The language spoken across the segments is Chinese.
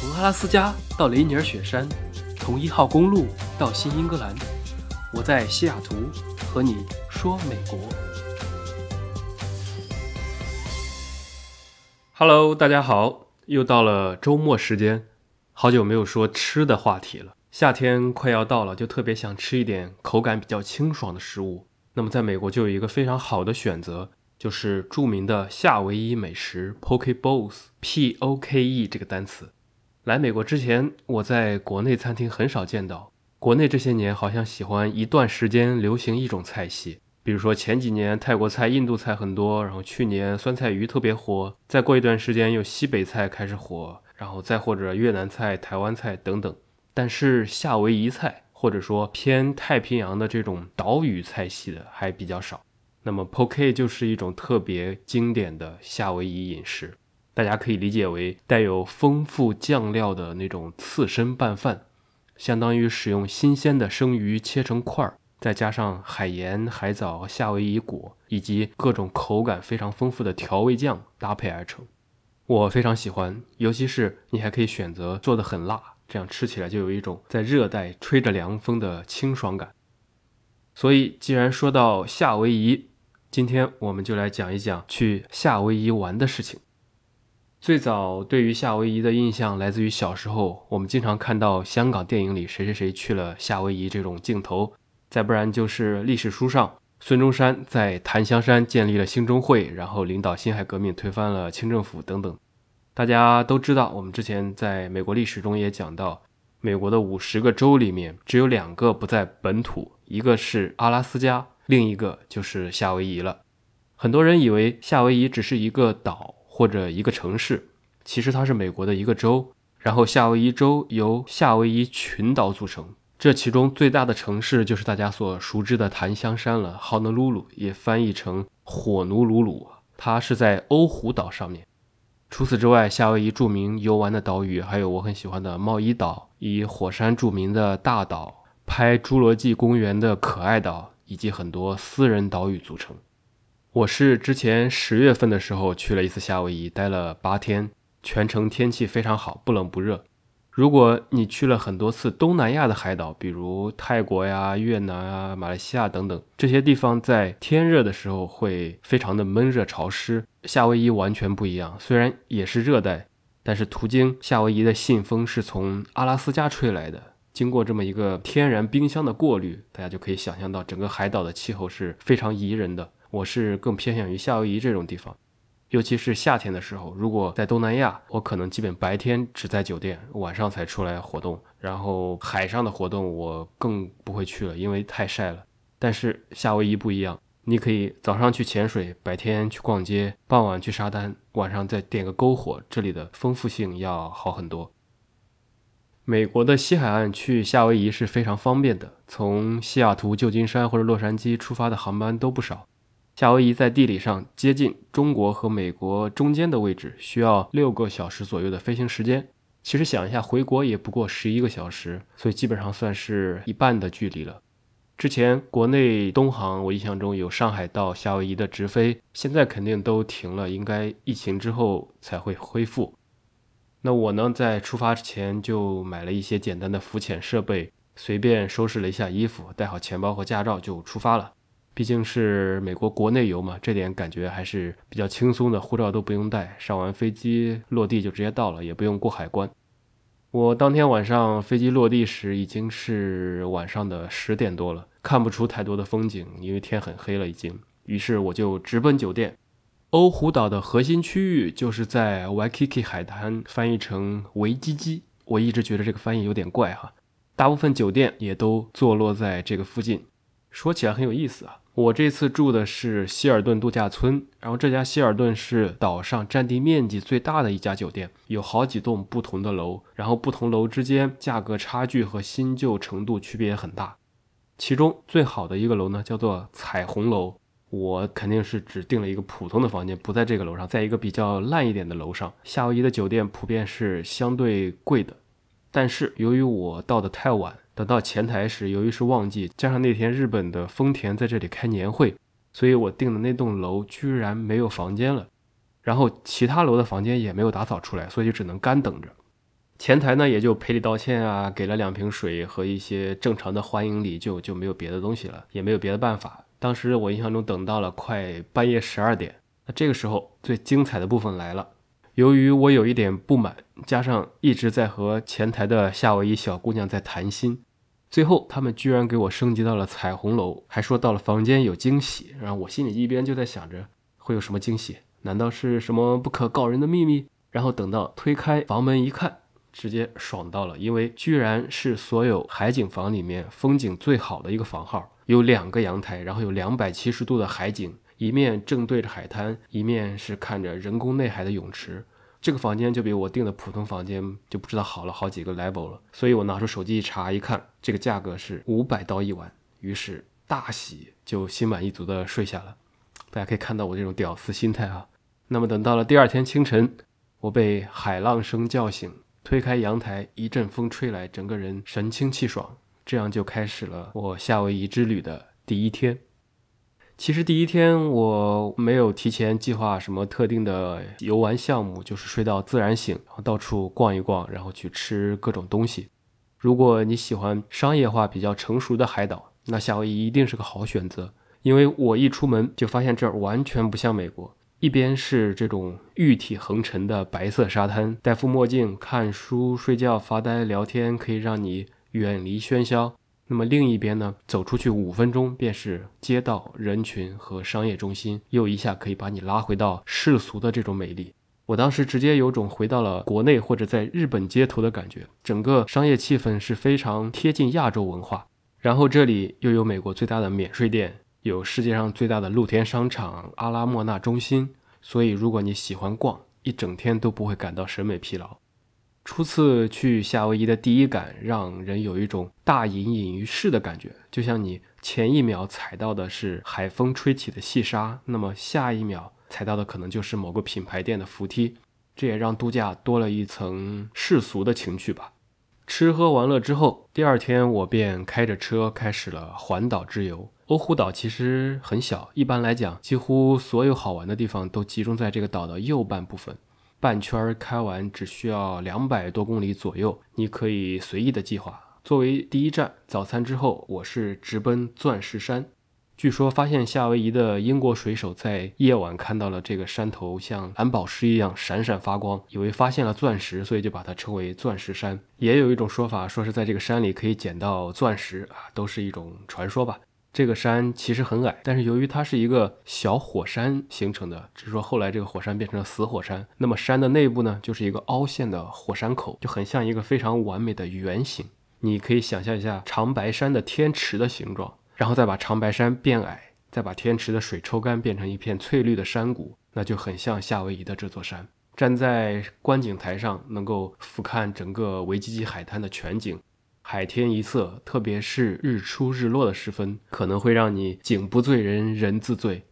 从阿拉斯加到雷尼尔雪山，从一号公路到新英格兰，我在西雅图和你说美国。Hello，大家好，又到了周末时间，好久没有说吃的话题了。夏天快要到了，就特别想吃一点口感比较清爽的食物。那么在美国就有一个非常好的选择，就是著名的夏威夷美食 Poke Bowls，P O K E 这个单词。来美国之前，我在国内餐厅很少见到。国内这些年好像喜欢一段时间流行一种菜系，比如说前几年泰国菜、印度菜很多，然后去年酸菜鱼特别火，再过一段时间又西北菜开始火，然后再或者越南菜、台湾菜等等。但是夏威夷菜或者说偏太平洋的这种岛屿菜系的还比较少。那么 Poke 就是一种特别经典的夏威夷饮食。大家可以理解为带有丰富酱料的那种刺身拌饭，相当于使用新鲜的生鱼切成块儿，再加上海盐、海藻、夏威夷果以及各种口感非常丰富的调味酱搭配而成。我非常喜欢，尤其是你还可以选择做的很辣，这样吃起来就有一种在热带吹着凉风的清爽感。所以，既然说到夏威夷，今天我们就来讲一讲去夏威夷玩的事情。最早对于夏威夷的印象来自于小时候，我们经常看到香港电影里谁谁谁去了夏威夷这种镜头，再不然就是历史书上孙中山在檀香山建立了兴中会，然后领导辛亥革命推翻了清政府等等。大家都知道，我们之前在美国历史中也讲到，美国的五十个州里面只有两个不在本土，一个是阿拉斯加，另一个就是夏威夷了。很多人以为夏威夷只是一个岛。或者一个城市，其实它是美国的一个州，然后夏威夷州由夏威夷群岛组成，这其中最大的城市就是大家所熟知的檀香山了，Honolulu 也翻译成火奴鲁鲁，它是在欧胡岛上面。除此之外，夏威夷著名游玩的岛屿还有我很喜欢的茂伊岛，以火山著名的大岛，拍侏罗纪公园的可爱岛，以及很多私人岛屿组成。我是之前十月份的时候去了一次夏威夷，待了八天，全程天气非常好，不冷不热。如果你去了很多次东南亚的海岛，比如泰国呀、越南啊、马来西亚等等这些地方，在天热的时候会非常的闷热潮湿。夏威夷完全不一样，虽然也是热带，但是途经夏威夷的信风是从阿拉斯加吹来的，经过这么一个天然冰箱的过滤，大家就可以想象到整个海岛的气候是非常宜人的。我是更偏向于夏威夷这种地方，尤其是夏天的时候。如果在东南亚，我可能基本白天只在酒店，晚上才出来活动。然后海上的活动我更不会去了，因为太晒了。但是夏威夷不一样，你可以早上去潜水，白天去逛街，傍晚去沙滩，晚上再点个篝火，这里的丰富性要好很多。美国的西海岸去夏威夷是非常方便的，从西雅图、旧金山或者洛杉矶出发的航班都不少。夏威夷在地理上接近中国和美国中间的位置，需要六个小时左右的飞行时间。其实想一下，回国也不过十一个小时，所以基本上算是一半的距离了。之前国内东航，我印象中有上海到夏威夷的直飞，现在肯定都停了，应该疫情之后才会恢复。那我呢，在出发之前就买了一些简单的浮潜设备，随便收拾了一下衣服，带好钱包和驾照就出发了。毕竟是美国国内游嘛，这点感觉还是比较轻松的，护照都不用带，上完飞机落地就直接到了，也不用过海关。我当天晚上飞机落地时已经是晚上的十点多了，看不出太多的风景，因为天很黑了已经。于是我就直奔酒店。欧胡岛的核心区域就是在 Waikiki 海滩，翻译成维基基。我一直觉得这个翻译有点怪哈，大部分酒店也都坐落在这个附近。说起来很有意思啊。我这次住的是希尔顿度假村，然后这家希尔顿是岛上占地面积最大的一家酒店，有好几栋不同的楼，然后不同楼之间价格差距和新旧程度区别也很大。其中最好的一个楼呢，叫做彩虹楼，我肯定是只订了一个普通的房间，不在这个楼上，在一个比较烂一点的楼上。夏威夷的酒店普遍是相对贵的，但是由于我到的太晚。等到前台时，由于是旺季，加上那天日本的丰田在这里开年会，所以我订的那栋楼居然没有房间了。然后其他楼的房间也没有打扫出来，所以就只能干等着。前台呢也就赔礼道歉啊，给了两瓶水和一些正常的欢迎礼，就就没有别的东西了，也没有别的办法。当时我印象中等到了快半夜十二点，那这个时候最精彩的部分来了。由于我有一点不满，加上一直在和前台的夏威夷小姑娘在谈心，最后他们居然给我升级到了彩虹楼，还说到了房间有惊喜。然后我心里一边就在想着会有什么惊喜，难道是什么不可告人的秘密？然后等到推开房门一看，直接爽到了，因为居然是所有海景房里面风景最好的一个房号。有两个阳台，然后有两百七十度的海景，一面正对着海滩，一面是看着人工内海的泳池。这个房间就比我订的普通房间就不知道好了好几个 level 了。所以我拿出手机一查，一看这个价格是五百刀一晚，于是大喜，就心满意足的睡下了。大家可以看到我这种屌丝心态啊。那么等到了第二天清晨，我被海浪声叫醒，推开阳台，一阵风吹来，整个人神清气爽。这样就开始了我夏威夷之旅的第一天。其实第一天我没有提前计划什么特定的游玩项目，就是睡到自然醒，然后到处逛一逛，然后去吃各种东西。如果你喜欢商业化比较成熟的海岛，那夏威夷一定是个好选择。因为我一出门就发现这儿完全不像美国，一边是这种玉体横陈的白色沙滩，戴副墨镜看书、睡觉、发呆、聊天，可以让你。远离喧嚣，那么另一边呢？走出去五分钟便是街道、人群和商业中心，又一下可以把你拉回到世俗的这种美丽。我当时直接有种回到了国内或者在日本街头的感觉，整个商业气氛是非常贴近亚洲文化。然后这里又有美国最大的免税店，有世界上最大的露天商场阿拉莫纳中心，所以如果你喜欢逛，一整天都不会感到审美疲劳。初次去夏威夷的第一感，让人有一种大隐隐于市的感觉，就像你前一秒踩到的是海风吹起的细沙，那么下一秒踩到的可能就是某个品牌店的扶梯。这也让度假多了一层世俗的情趣吧。吃喝玩乐之后，第二天我便开着车开始了环岛之游。欧胡岛其实很小，一般来讲，几乎所有好玩的地方都集中在这个岛的右半部分。半圈开完只需要两百多公里左右，你可以随意的计划。作为第一站，早餐之后，我是直奔钻石山。据说发现夏威夷的英国水手在夜晚看到了这个山头像蓝宝石一样闪闪发光，以为发现了钻石，所以就把它称为钻石山。也有一种说法，说是在这个山里可以捡到钻石啊，都是一种传说吧。这个山其实很矮，但是由于它是一个小火山形成的，只是说后来这个火山变成了死火山。那么山的内部呢，就是一个凹陷的火山口，就很像一个非常完美的圆形。你可以想象一下长白山的天池的形状，然后再把长白山变矮，再把天池的水抽干，变成一片翠绿的山谷，那就很像夏威夷的这座山。站在观景台上，能够俯瞰整个维基基海滩的全景。海天一色，特别是日出日落的时分，可能会让你景不醉人人自醉。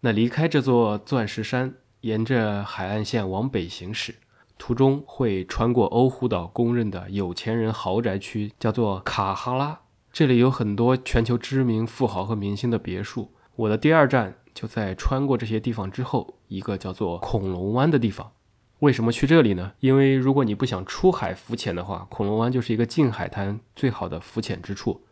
那离开这座钻石山，沿着海岸线往北行驶，途中会穿过欧胡岛公认的有钱人豪宅区，叫做卡哈拉。这里有很多全球知名富豪和明星的别墅。我的第二站就在穿过这些地方之后，一个叫做恐龙湾的地方。为什么去这里呢？因为如果你不想出海浮潜的话，恐龙湾就是一个近海滩最好的浮潜之处。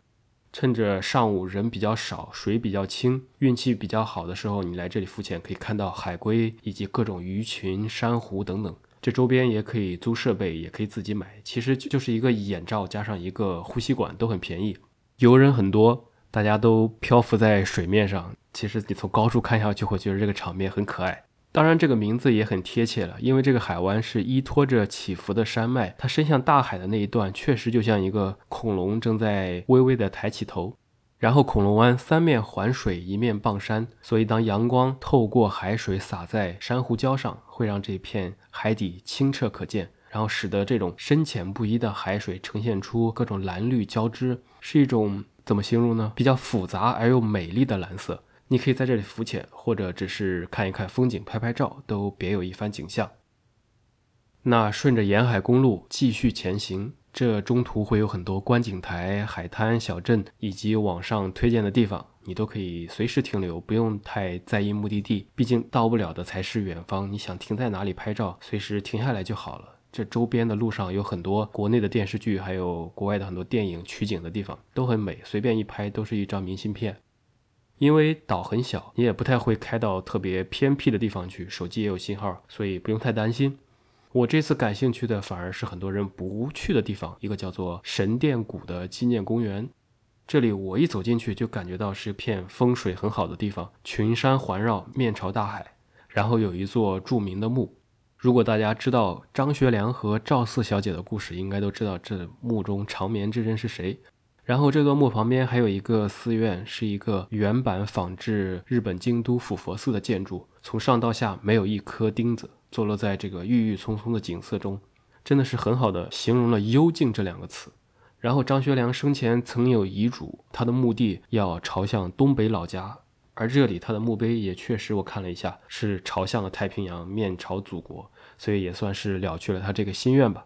趁着上午人比较少，水比较清，运气比较好的时候，你来这里浮潜可以看到海龟以及各种鱼群、珊瑚等等。这周边也可以租设备，也可以自己买，其实就是一个眼罩加上一个呼吸管，都很便宜。游人很多，大家都漂浮在水面上。其实你从高处看下去，会觉得这个场面很可爱。当然，这个名字也很贴切了，因为这个海湾是依托着起伏的山脉，它伸向大海的那一段确实就像一个恐龙正在微微的抬起头。然后，恐龙湾三面环水，一面傍山，所以当阳光透过海水洒在珊瑚礁上，会让这片海底清澈可见，然后使得这种深浅不一的海水呈现出各种蓝绿交织，是一种怎么形容呢？比较复杂而又美丽的蓝色。你可以在这里浮潜，或者只是看一看风景、拍拍照，都别有一番景象。那顺着沿海公路继续前行，这中途会有很多观景台、海滩、小镇以及网上推荐的地方，你都可以随时停留，不用太在意目的地。毕竟到不了的才是远方，你想停在哪里拍照，随时停下来就好了。这周边的路上有很多国内的电视剧，还有国外的很多电影取景的地方，都很美，随便一拍都是一张明信片。因为岛很小，你也不太会开到特别偏僻的地方去，手机也有信号，所以不用太担心。我这次感兴趣的反而是很多人不去的地方，一个叫做神殿谷的纪念公园。这里我一走进去就感觉到是片风水很好的地方，群山环绕，面朝大海，然后有一座著名的墓。如果大家知道张学良和赵四小姐的故事，应该都知道这墓中长眠之人是谁。然后这座墓旁边还有一个寺院，是一个原版仿制日本京都府佛寺的建筑，从上到下没有一颗钉子。坐落在这个郁郁葱葱的景色中，真的是很好的形容了幽静这两个词。然后张学良生前曾有遗嘱，他的墓地要朝向东北老家，而这里他的墓碑也确实我看了一下，是朝向了太平洋，面朝祖国，所以也算是了却了他这个心愿吧。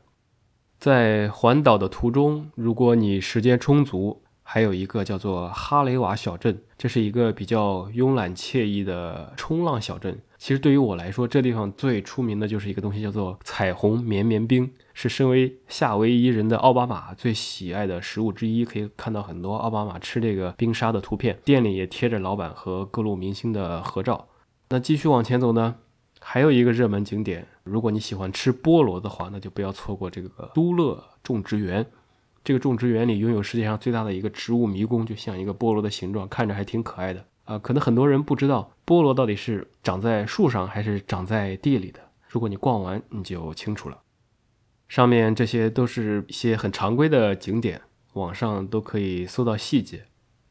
在环岛的途中，如果你时间充足。还有一个叫做哈雷瓦小镇，这是一个比较慵懒惬意的冲浪小镇。其实对于我来说，这地方最出名的就是一个东西，叫做彩虹绵绵冰，是身为夏威夷人的奥巴马最喜爱的食物之一。可以看到很多奥巴马吃这个冰沙的图片，店里也贴着老板和各路明星的合照。那继续往前走呢，还有一个热门景点，如果你喜欢吃菠萝的话，那就不要错过这个都乐种植园。这个种植园里拥有世界上最大的一个植物迷宫，就像一个菠萝的形状，看着还挺可爱的啊。可能很多人不知道菠萝到底是长在树上还是长在地里的。如果你逛完，你就清楚了。上面这些都是一些很常规的景点，网上都可以搜到细节。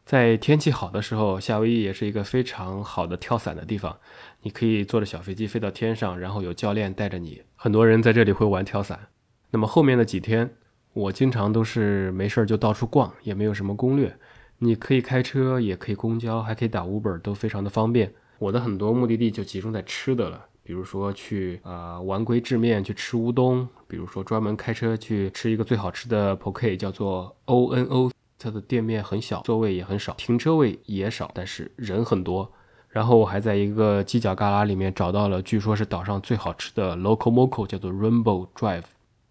在天气好的时候，夏威夷也是一个非常好的跳伞的地方。你可以坐着小飞机飞到天上，然后有教练带着你。很多人在这里会玩跳伞。那么后面的几天。我经常都是没事儿就到处逛，也没有什么攻略。你可以开车，也可以公交，还可以打 Uber，都非常的方便。我的很多目的地就集中在吃的了，比如说去啊丸龟制面去吃乌冬，比如说专门开车去吃一个最好吃的 Poke，叫做 O N O，它的店面很小，座位也很少，停车位也少，但是人很多。然后我还在一个犄角旮旯里面找到了，据说是岛上最好吃的 Local Moco，叫做 Rainbow Drive。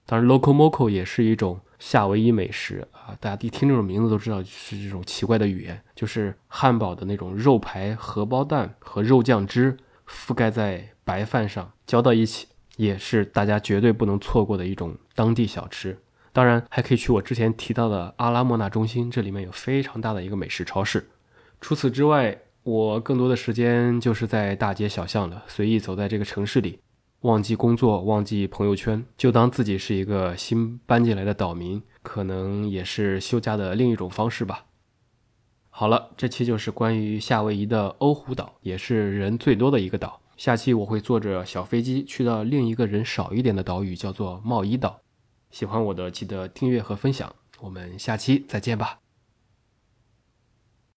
当然，local moco 也是一种夏威夷美食啊！大家一听这种名字都知道是这种奇怪的语言，就是汉堡的那种肉排、荷包蛋和肉酱汁覆盖在白饭上浇到一起，也是大家绝对不能错过的一种当地小吃。当然，还可以去我之前提到的阿拉莫纳中心，这里面有非常大的一个美食超市。除此之外，我更多的时间就是在大街小巷了，随意走在这个城市里。忘记工作，忘记朋友圈，就当自己是一个新搬进来的岛民，可能也是休假的另一种方式吧。好了，这期就是关于夏威夷的欧胡岛，也是人最多的一个岛。下期我会坐着小飞机去到另一个人少一点的岛屿，叫做茂伊岛。喜欢我的记得订阅和分享，我们下期再见吧。